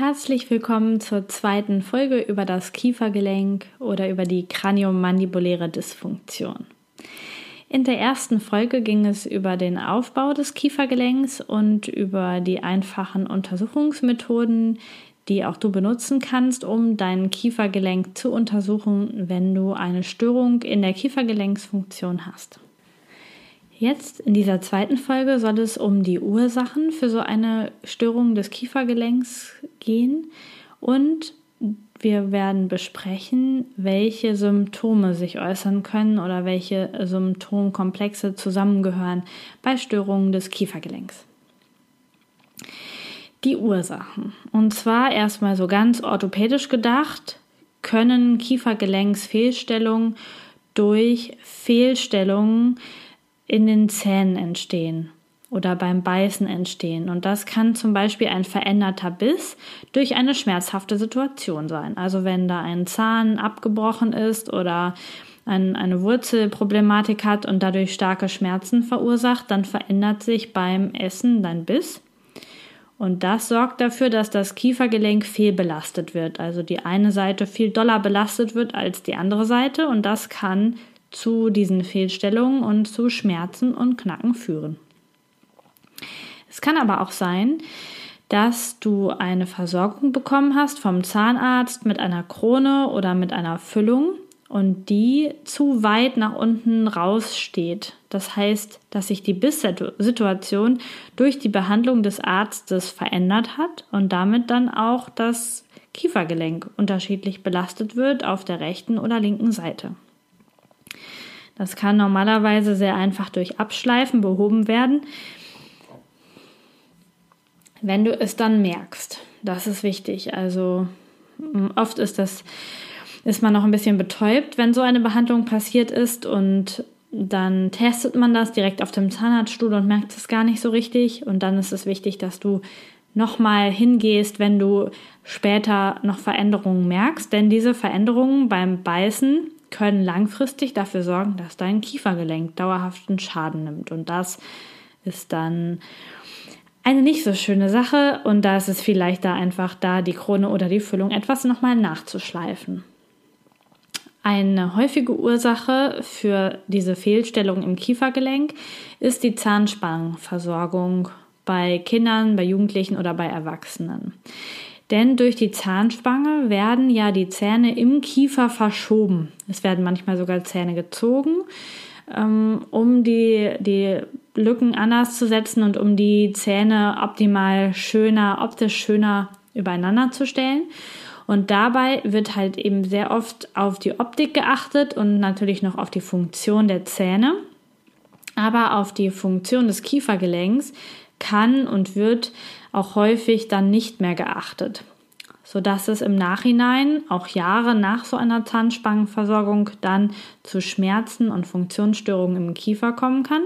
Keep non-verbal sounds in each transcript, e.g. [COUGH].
Herzlich willkommen zur zweiten Folge über das Kiefergelenk oder über die kraniomandibuläre Dysfunktion. In der ersten Folge ging es über den Aufbau des Kiefergelenks und über die einfachen Untersuchungsmethoden, die auch du benutzen kannst, um dein Kiefergelenk zu untersuchen, wenn du eine Störung in der Kiefergelenksfunktion hast. Jetzt in dieser zweiten Folge soll es um die Ursachen für so eine Störung des Kiefergelenks gehen und wir werden besprechen, welche Symptome sich äußern können oder welche Symptomkomplexe zusammengehören bei Störungen des Kiefergelenks. Die Ursachen. Und zwar erstmal so ganz orthopädisch gedacht, können Kiefergelenksfehlstellungen durch Fehlstellungen in den Zähnen entstehen oder beim Beißen entstehen. Und das kann zum Beispiel ein veränderter Biss durch eine schmerzhafte Situation sein. Also wenn da ein Zahn abgebrochen ist oder ein, eine Wurzelproblematik hat und dadurch starke Schmerzen verursacht, dann verändert sich beim Essen dein Biss. Und das sorgt dafür, dass das Kiefergelenk fehlbelastet wird. Also die eine Seite viel doller belastet wird als die andere Seite. Und das kann zu diesen Fehlstellungen und zu Schmerzen und Knacken führen. Es kann aber auch sein, dass du eine Versorgung bekommen hast vom Zahnarzt mit einer Krone oder mit einer Füllung und die zu weit nach unten raussteht. Das heißt, dass sich die Bisssituation durch die Behandlung des Arztes verändert hat und damit dann auch das Kiefergelenk unterschiedlich belastet wird auf der rechten oder linken Seite. Das kann normalerweise sehr einfach durch Abschleifen behoben werden. Wenn du es dann merkst, das ist wichtig. Also oft ist das ist man noch ein bisschen betäubt, wenn so eine Behandlung passiert ist und dann testet man das direkt auf dem Zahnarztstuhl und merkt es gar nicht so richtig und dann ist es wichtig, dass du nochmal hingehst, wenn du später noch Veränderungen merkst, denn diese Veränderungen beim Beißen können langfristig dafür sorgen, dass dein Kiefergelenk dauerhaften Schaden nimmt. Und das ist dann eine nicht so schöne Sache und da ist es vielleicht da einfach da, die Krone oder die Füllung etwas nochmal nachzuschleifen. Eine häufige Ursache für diese Fehlstellung im Kiefergelenk ist die Zahnspangenversorgung bei Kindern, bei Jugendlichen oder bei Erwachsenen. Denn durch die Zahnspange werden ja die Zähne im Kiefer verschoben. Es werden manchmal sogar Zähne gezogen, ähm, um die, die Lücken anders zu setzen und um die Zähne optimal schöner, optisch schöner übereinander zu stellen. Und dabei wird halt eben sehr oft auf die Optik geachtet und natürlich noch auf die Funktion der Zähne. Aber auf die Funktion des Kiefergelenks kann und wird auch häufig dann nicht mehr geachtet, sodass es im Nachhinein, auch Jahre nach so einer Zahnspangenversorgung, dann zu Schmerzen und Funktionsstörungen im Kiefer kommen kann,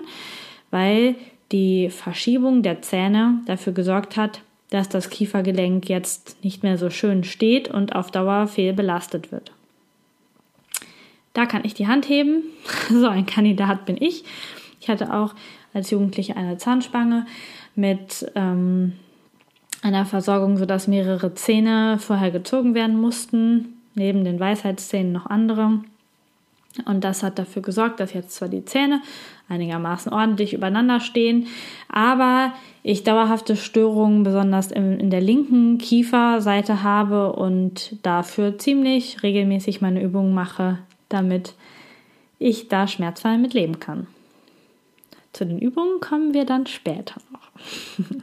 weil die Verschiebung der Zähne dafür gesorgt hat, dass das Kiefergelenk jetzt nicht mehr so schön steht und auf Dauer fehlbelastet wird. Da kann ich die Hand heben. [LAUGHS] So ein Kandidat bin ich. Ich hatte auch als Jugendliche eine Zahnspange mit ähm, einer Versorgung, sodass mehrere Zähne vorher gezogen werden mussten, neben den Weisheitszähnen noch andere. Und das hat dafür gesorgt, dass jetzt zwar die Zähne einigermaßen ordentlich übereinander stehen, aber ich dauerhafte Störungen besonders in, in der linken Kieferseite habe und dafür ziemlich regelmäßig meine Übungen mache, damit ich da schmerzfrei mit leben kann. Zu den Übungen kommen wir dann später noch. [LAUGHS]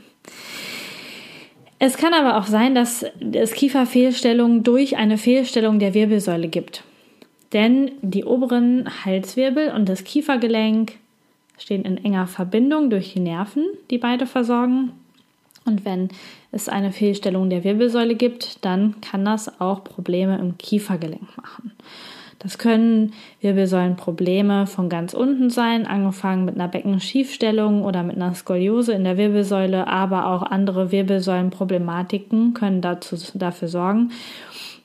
es kann aber auch sein, dass es Kieferfehlstellungen durch eine Fehlstellung der Wirbelsäule gibt. Denn die oberen Halswirbel und das Kiefergelenk stehen in enger Verbindung durch die Nerven, die beide versorgen. Und wenn es eine Fehlstellung der Wirbelsäule gibt, dann kann das auch Probleme im Kiefergelenk machen. Das können Wirbelsäulenprobleme von ganz unten sein, angefangen mit einer Beckenschiefstellung oder mit einer Skoliose in der Wirbelsäule, aber auch andere Wirbelsäulenproblematiken können dazu, dafür sorgen,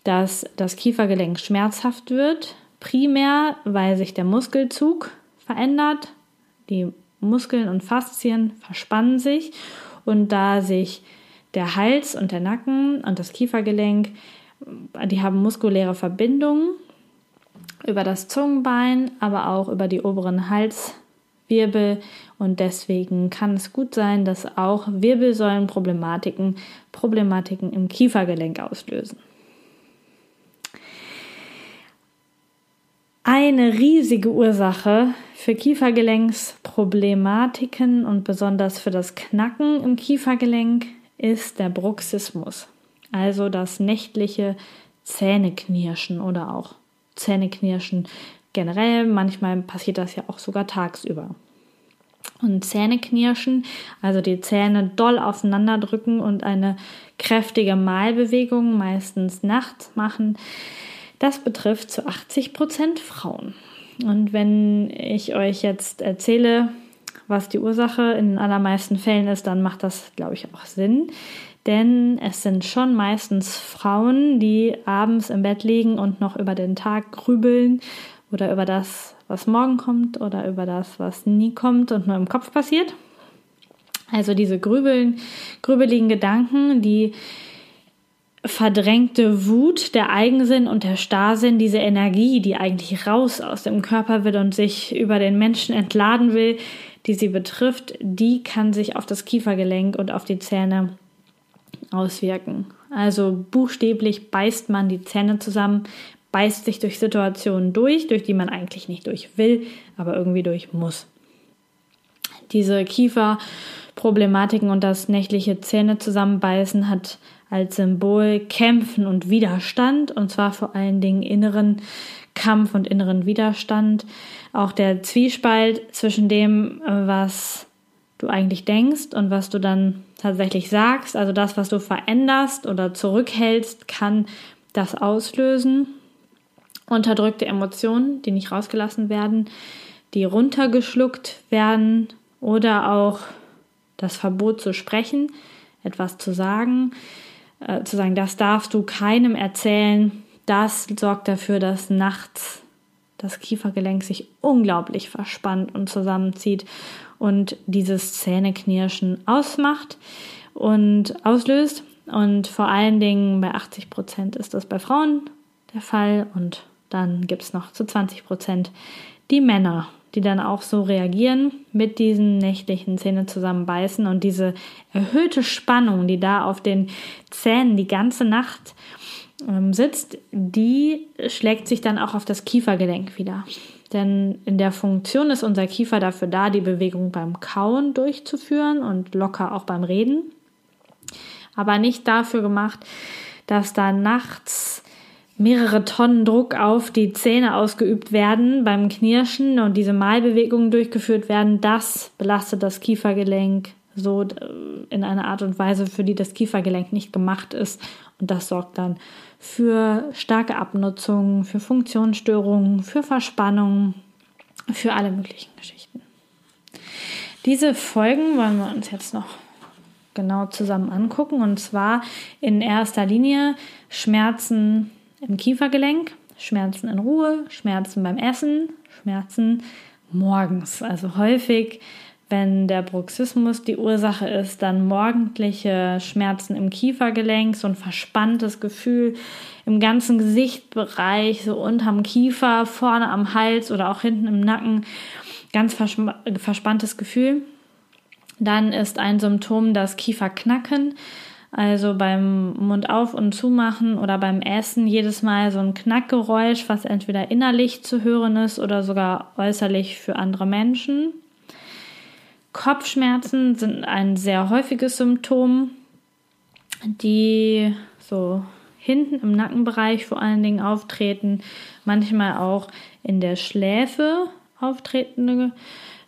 dass das Kiefergelenk schmerzhaft wird, primär weil sich der Muskelzug verändert, die Muskeln und Faszien verspannen sich und da sich der Hals und der Nacken und das Kiefergelenk, die haben muskuläre Verbindungen über das Zungenbein, aber auch über die oberen Halswirbel und deswegen kann es gut sein, dass auch Wirbelsäulenproblematiken Problematiken im Kiefergelenk auslösen. Eine riesige Ursache für Kiefergelenksproblematiken und besonders für das Knacken im Kiefergelenk ist der Bruxismus, also das nächtliche Zähneknirschen oder auch Zähneknirschen generell. Manchmal passiert das ja auch sogar tagsüber. Und Zähneknirschen, also die Zähne doll aufeinander drücken und eine kräftige Malbewegung, meistens nachts machen, das betrifft zu 80 Prozent Frauen. Und wenn ich euch jetzt erzähle, was die Ursache in den allermeisten Fällen ist, dann macht das, glaube ich, auch Sinn. Denn es sind schon meistens Frauen, die abends im Bett liegen und noch über den Tag grübeln oder über das, was morgen kommt oder über das, was nie kommt und nur im Kopf passiert. Also diese grübeln, grübeligen Gedanken, die verdrängte Wut, der Eigensinn und der Starrsinn, diese Energie, die eigentlich raus aus dem Körper will und sich über den Menschen entladen will, die sie betrifft, die kann sich auf das Kiefergelenk und auf die Zähne auswirken. Also buchstäblich beißt man die Zähne zusammen, beißt sich durch Situationen durch, durch die man eigentlich nicht durch will, aber irgendwie durch muss. Diese Kieferproblematiken und das nächtliche Zähne zusammenbeißen hat als Symbol Kämpfen und Widerstand, und zwar vor allen Dingen inneren Kampf und inneren Widerstand. Auch der Zwiespalt zwischen dem, was du eigentlich denkst und was du dann tatsächlich sagst, also das, was du veränderst oder zurückhältst, kann das auslösen. Unterdrückte Emotionen, die nicht rausgelassen werden, die runtergeschluckt werden oder auch das Verbot zu sprechen, etwas zu sagen, äh, zu sagen, das darfst du keinem erzählen, das sorgt dafür, dass nachts das Kiefergelenk sich unglaublich verspannt und zusammenzieht und dieses Zähneknirschen ausmacht und auslöst. Und vor allen Dingen bei 80 Prozent ist das bei Frauen der Fall und dann gibt es noch zu 20 Prozent die Männer, die dann auch so reagieren mit diesen nächtlichen Zähne zusammenbeißen und diese erhöhte Spannung, die da auf den Zähnen die ganze Nacht sitzt, die schlägt sich dann auch auf das Kiefergelenk wieder. Denn in der Funktion ist unser Kiefer dafür da, die Bewegung beim Kauen durchzuführen und locker auch beim Reden. Aber nicht dafür gemacht, dass da nachts mehrere Tonnen Druck auf die Zähne ausgeübt werden beim Knirschen und diese Malbewegungen durchgeführt werden. Das belastet das Kiefergelenk so äh, in einer Art und Weise, für die das Kiefergelenk nicht gemacht ist. Und das sorgt dann für starke Abnutzung, für Funktionsstörungen, für Verspannungen, für alle möglichen Geschichten. Diese Folgen wollen wir uns jetzt noch genau zusammen angucken. Und zwar in erster Linie Schmerzen im Kiefergelenk, Schmerzen in Ruhe, Schmerzen beim Essen, Schmerzen morgens. Also häufig wenn der Bruxismus die Ursache ist, dann morgendliche Schmerzen im Kiefergelenk, so ein verspanntes Gefühl im ganzen Gesichtbereich, so unterm Kiefer, vorne am Hals oder auch hinten im Nacken, ganz verspanntes Gefühl. Dann ist ein Symptom das Kieferknacken, also beim Mund auf und zumachen oder beim Essen jedes Mal so ein Knackgeräusch, was entweder innerlich zu hören ist oder sogar äußerlich für andere Menschen. Kopfschmerzen sind ein sehr häufiges Symptom, die so hinten im Nackenbereich vor allen Dingen auftreten, manchmal auch in der Schläfe auftretende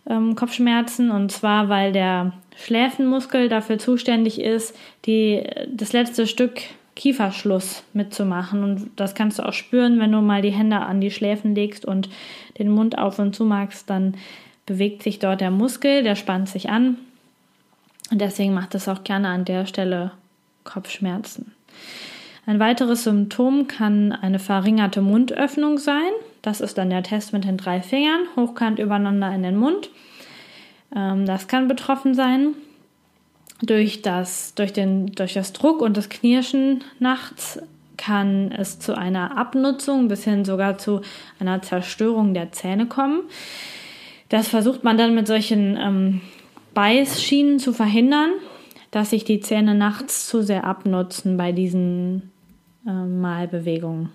ähm, Kopfschmerzen und zwar weil der Schläfenmuskel dafür zuständig ist, die, das letzte Stück Kieferschluss mitzumachen. Und das kannst du auch spüren, wenn du mal die Hände an die Schläfen legst und den Mund auf und zu magst, dann bewegt sich dort der Muskel, der spannt sich an. Und deswegen macht es auch gerne an der Stelle Kopfschmerzen. Ein weiteres Symptom kann eine verringerte Mundöffnung sein. Das ist dann der Test mit den drei Fingern, hochkant übereinander in den Mund. Ähm, das kann betroffen sein. Durch das, durch, den, durch das Druck und das Knirschen nachts kann es zu einer Abnutzung bis hin sogar zu einer Zerstörung der Zähne kommen. Das versucht man dann mit solchen ähm, Beißschienen zu verhindern, dass sich die Zähne nachts zu sehr abnutzen bei diesen äh, Malbewegungen.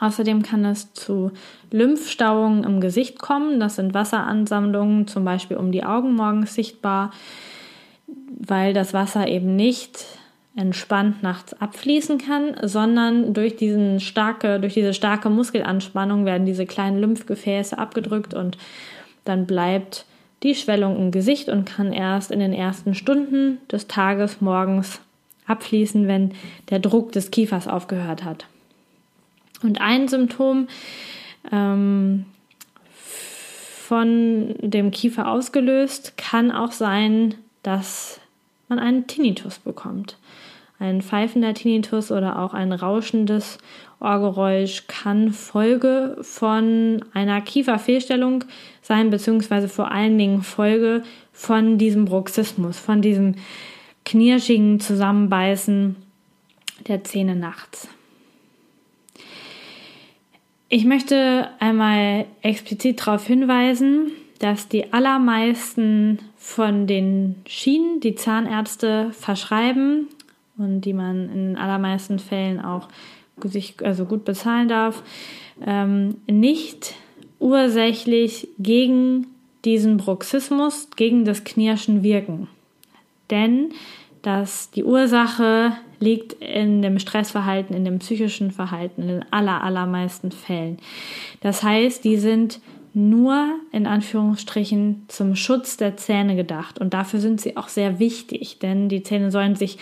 Außerdem kann es zu Lymphstauungen im Gesicht kommen. Das sind Wasseransammlungen, zum Beispiel um die Augen morgens sichtbar, weil das Wasser eben nicht entspannt nachts abfließen kann, sondern durch, diesen starke, durch diese starke Muskelanspannung werden diese kleinen Lymphgefäße abgedrückt und dann bleibt die Schwellung im Gesicht und kann erst in den ersten Stunden des Tages morgens abfließen, wenn der Druck des Kiefers aufgehört hat. Und ein Symptom ähm, von dem Kiefer ausgelöst kann auch sein, dass man einen Tinnitus bekommt. Ein pfeifender Tinnitus oder auch ein rauschendes Ohrgeräusch kann Folge von einer Kieferfehlstellung sein, beziehungsweise vor allen Dingen Folge von diesem Bruxismus, von diesem knirschigen Zusammenbeißen der Zähne nachts. Ich möchte einmal explizit darauf hinweisen, dass die allermeisten von den Schienen, die Zahnärzte verschreiben und die man in den allermeisten Fällen auch sich also gut bezahlen darf, ähm, nicht ursächlich gegen diesen Bruxismus, gegen das Knirschen wirken. Denn dass die Ursache liegt in dem Stressverhalten, in dem psychischen Verhalten, in den aller, allermeisten Fällen. Das heißt, die sind nur in Anführungsstrichen zum Schutz der Zähne gedacht. Und dafür sind sie auch sehr wichtig, denn die Zähne sollen sich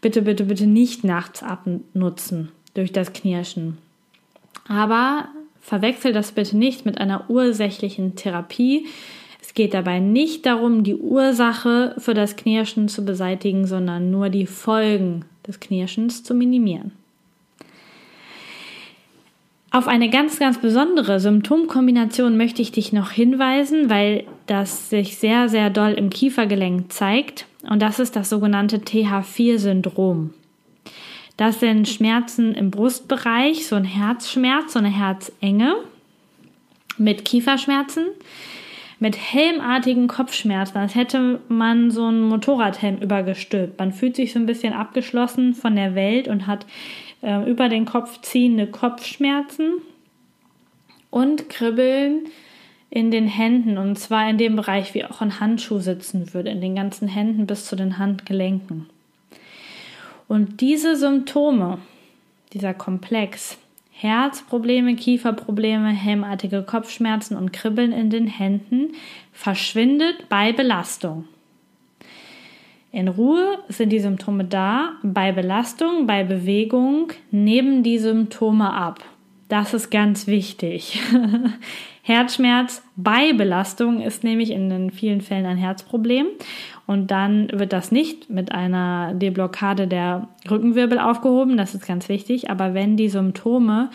bitte, bitte, bitte nicht nachts abnutzen durch das Knirschen. Aber verwechsel das bitte nicht mit einer ursächlichen Therapie, es geht dabei nicht darum, die Ursache für das Knirschen zu beseitigen, sondern nur die Folgen des Knirschens zu minimieren. Auf eine ganz, ganz besondere Symptomkombination möchte ich dich noch hinweisen, weil das sich sehr, sehr doll im Kiefergelenk zeigt. Und das ist das sogenannte TH4-Syndrom. Das sind Schmerzen im Brustbereich, so ein Herzschmerz, so eine Herzenge mit Kieferschmerzen mit helmartigen Kopfschmerzen, als hätte man so einen Motorradhelm übergestülpt. Man fühlt sich so ein bisschen abgeschlossen von der Welt und hat äh, über den Kopf ziehende Kopfschmerzen und Kribbeln in den Händen und zwar in dem Bereich, wie auch ein Handschuh sitzen würde, in den ganzen Händen bis zu den Handgelenken. Und diese Symptome, dieser Komplex, Herzprobleme, Kieferprobleme, helmartige Kopfschmerzen und Kribbeln in den Händen verschwindet bei Belastung. In Ruhe sind die Symptome da, bei Belastung, bei Bewegung nehmen die Symptome ab. Das ist ganz wichtig. [LAUGHS] Herzschmerz bei Belastung ist nämlich in vielen Fällen ein Herzproblem und dann wird das nicht mit einer Deblockade der Rückenwirbel aufgehoben, das ist ganz wichtig, aber wenn die Symptome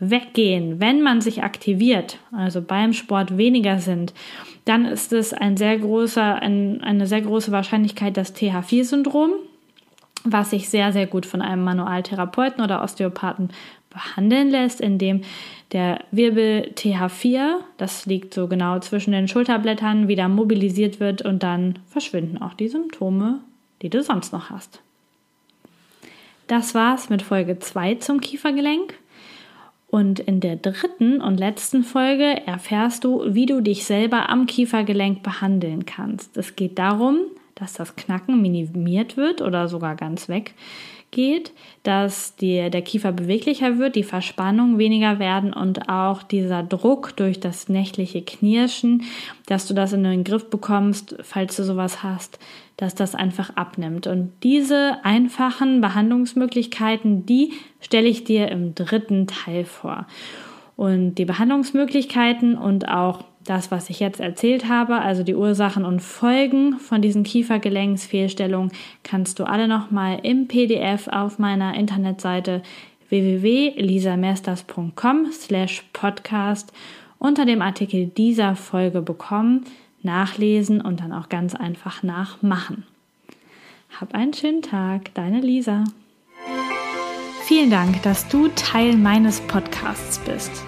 weggehen, wenn man sich aktiviert, also beim Sport weniger sind, dann ist es ein sehr großer, ein, eine sehr große Wahrscheinlichkeit das TH4-Syndrom, was sich sehr, sehr gut von einem Manualtherapeuten oder Osteopathen behandeln lässt, indem der Wirbel TH4, das liegt so genau zwischen den Schulterblättern, wieder mobilisiert wird und dann verschwinden auch die Symptome, die du sonst noch hast. Das war's mit Folge 2 zum Kiefergelenk. Und in der dritten und letzten Folge erfährst du, wie du dich selber am Kiefergelenk behandeln kannst. Es geht darum, dass das Knacken minimiert wird oder sogar ganz weg geht, dass die, der Kiefer beweglicher wird, die Verspannung weniger werden und auch dieser Druck durch das nächtliche Knirschen, dass du das in den Griff bekommst, falls du sowas hast, dass das einfach abnimmt. Und diese einfachen Behandlungsmöglichkeiten, die stelle ich dir im dritten Teil vor. Und die Behandlungsmöglichkeiten und auch das, was ich jetzt erzählt habe, also die Ursachen und Folgen von diesen Kiefergelenksfehlstellungen, kannst du alle nochmal im PDF auf meiner Internetseite www.lisamesters.com slash podcast unter dem Artikel dieser Folge bekommen, nachlesen und dann auch ganz einfach nachmachen. Hab einen schönen Tag, deine Lisa. Vielen Dank, dass du Teil meines Podcasts bist.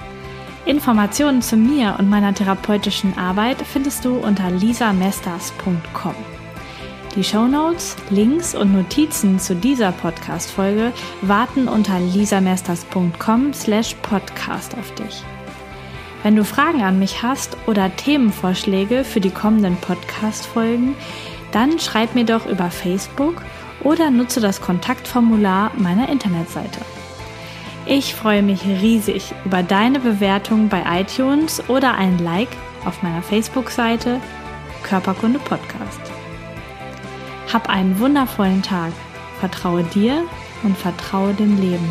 Informationen zu mir und meiner therapeutischen Arbeit findest du unter lisamesters.com. Die Shownotes, Links und Notizen zu dieser Podcast-Folge warten unter lisamesters.com slash podcast auf dich. Wenn du Fragen an mich hast oder Themenvorschläge für die kommenden Podcast-Folgen, dann schreib mir doch über Facebook oder nutze das Kontaktformular meiner Internetseite. Ich freue mich riesig über deine Bewertung bei iTunes oder ein Like auf meiner Facebook-Seite Körperkunde Podcast. Hab einen wundervollen Tag. Vertraue dir und vertraue dem Leben.